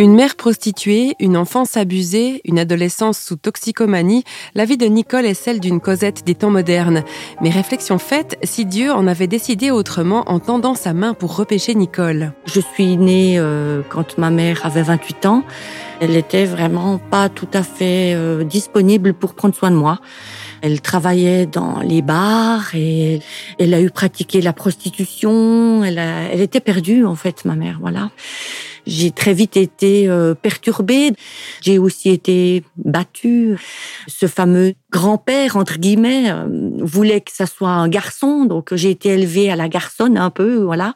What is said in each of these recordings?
Une mère prostituée, une enfance abusée, une adolescence sous toxicomanie, la vie de Nicole est celle d'une Cosette des temps modernes. Mais réflexion faite, si Dieu en avait décidé autrement en tendant sa main pour repêcher Nicole. Je suis née euh, quand ma mère avait 28 ans. Elle était vraiment pas tout à fait euh, disponible pour prendre soin de moi. Elle travaillait dans les bars et elle a eu pratiqué la prostitution. Elle, elle était perdue en fait, ma mère. Voilà. J'ai très vite été euh, perturbée. J'ai aussi été battue. Ce fameux grand-père, entre guillemets, euh, voulait que ça soit un garçon. Donc, j'ai été élevée à la garçonne un peu, voilà.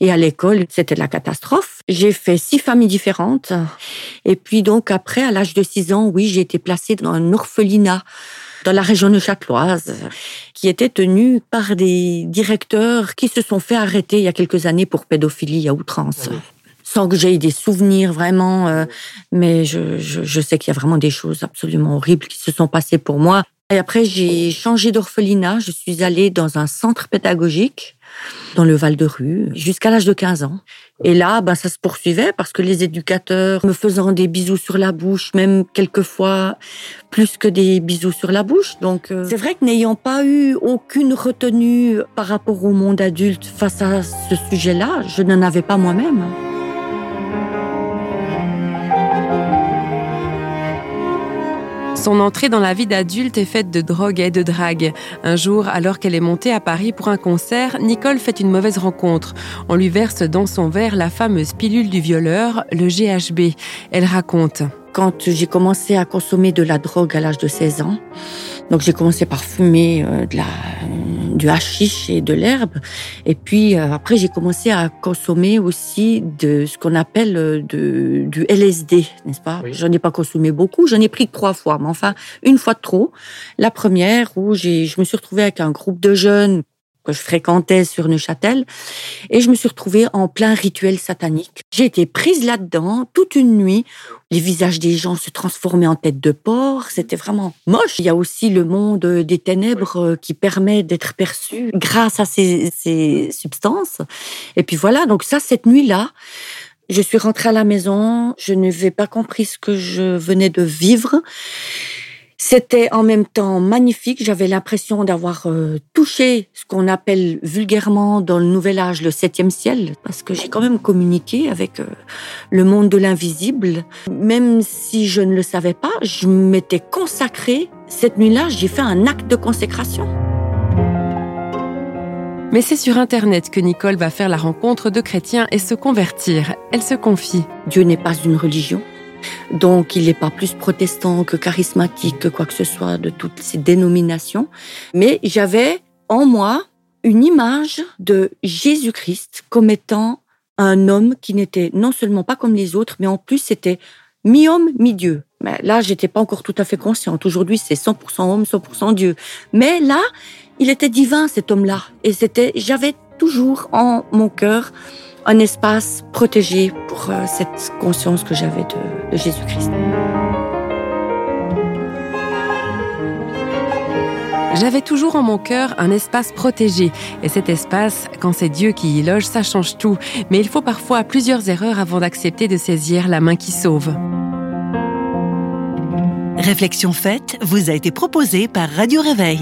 Et à l'école, c'était la catastrophe. J'ai fait six familles différentes. Et puis, donc, après, à l'âge de six ans, oui, j'ai été placée dans un orphelinat dans la région de Châteloise, qui était tenu par des directeurs qui se sont fait arrêter il y a quelques années pour pédophilie à outrance. Ah sans que j'aie des souvenirs vraiment, euh, mais je, je, je sais qu'il y a vraiment des choses absolument horribles qui se sont passées pour moi. Et après, j'ai changé d'orphelinat. Je suis allée dans un centre pédagogique dans le Val de Rue jusqu'à l'âge de 15 ans. Et là, ben, ça se poursuivait parce que les éducateurs me faisant des bisous sur la bouche, même quelquefois plus que des bisous sur la bouche. Donc, euh, c'est vrai que n'ayant pas eu aucune retenue par rapport au monde adulte face à ce sujet-là, je n'en avais pas moi-même. Son entrée dans la vie d'adulte est faite de drogue et de drague. Un jour, alors qu'elle est montée à Paris pour un concert, Nicole fait une mauvaise rencontre. On lui verse dans son verre la fameuse pilule du violeur, le GHB. Elle raconte. Quand j'ai commencé à consommer de la drogue à l'âge de 16 ans, donc j'ai commencé par fumer euh, de la, du hashish et de l'herbe. Et puis euh, après j'ai commencé à consommer aussi de ce qu'on appelle euh, de, du LSD, n'est-ce pas? Oui. J'en ai pas consommé beaucoup, j'en ai pris trois fois, mais enfin une fois de trop. La première où j'ai, je me suis retrouvée avec un groupe de jeunes que je fréquentais sur Neuchâtel et je me suis retrouvée en plein rituel satanique. J'ai été prise là-dedans toute une nuit. Les visages des gens se transformaient en tête de porc. C'était vraiment moche. Il y a aussi le monde des ténèbres qui permet d'être perçu grâce à ces, ces substances. Et puis voilà. Donc ça, cette nuit-là, je suis rentrée à la maison. Je n'avais pas compris ce que je venais de vivre. C'était en même temps magnifique. J'avais l'impression d'avoir euh, touché ce qu'on appelle vulgairement dans le Nouvel Âge le septième ciel, parce que j'ai quand même communiqué avec euh, le monde de l'invisible. Même si je ne le savais pas, je m'étais consacrée. Cette nuit-là, j'ai fait un acte de consécration. Mais c'est sur Internet que Nicole va faire la rencontre de chrétiens et se convertir. Elle se confie. Dieu n'est pas une religion. Donc, il n'est pas plus protestant que charismatique, que quoi que ce soit de toutes ces dénominations. Mais j'avais en moi une image de Jésus-Christ comme étant un homme qui n'était non seulement pas comme les autres, mais en plus c'était mi-homme, mi-dieu. Mais là, j'étais pas encore tout à fait consciente. Aujourd'hui, c'est 100% homme, 100% Dieu. Mais là, il était divin, cet homme-là. Et c'était, j'avais toujours en mon cœur un espace protégé pour euh, cette conscience que j'avais de, de Jésus-Christ. J'avais toujours en mon cœur un espace protégé. Et cet espace, quand c'est Dieu qui y loge, ça change tout. Mais il faut parfois plusieurs erreurs avant d'accepter de saisir la main qui sauve. Réflexion faite vous a été proposée par Radio Réveil.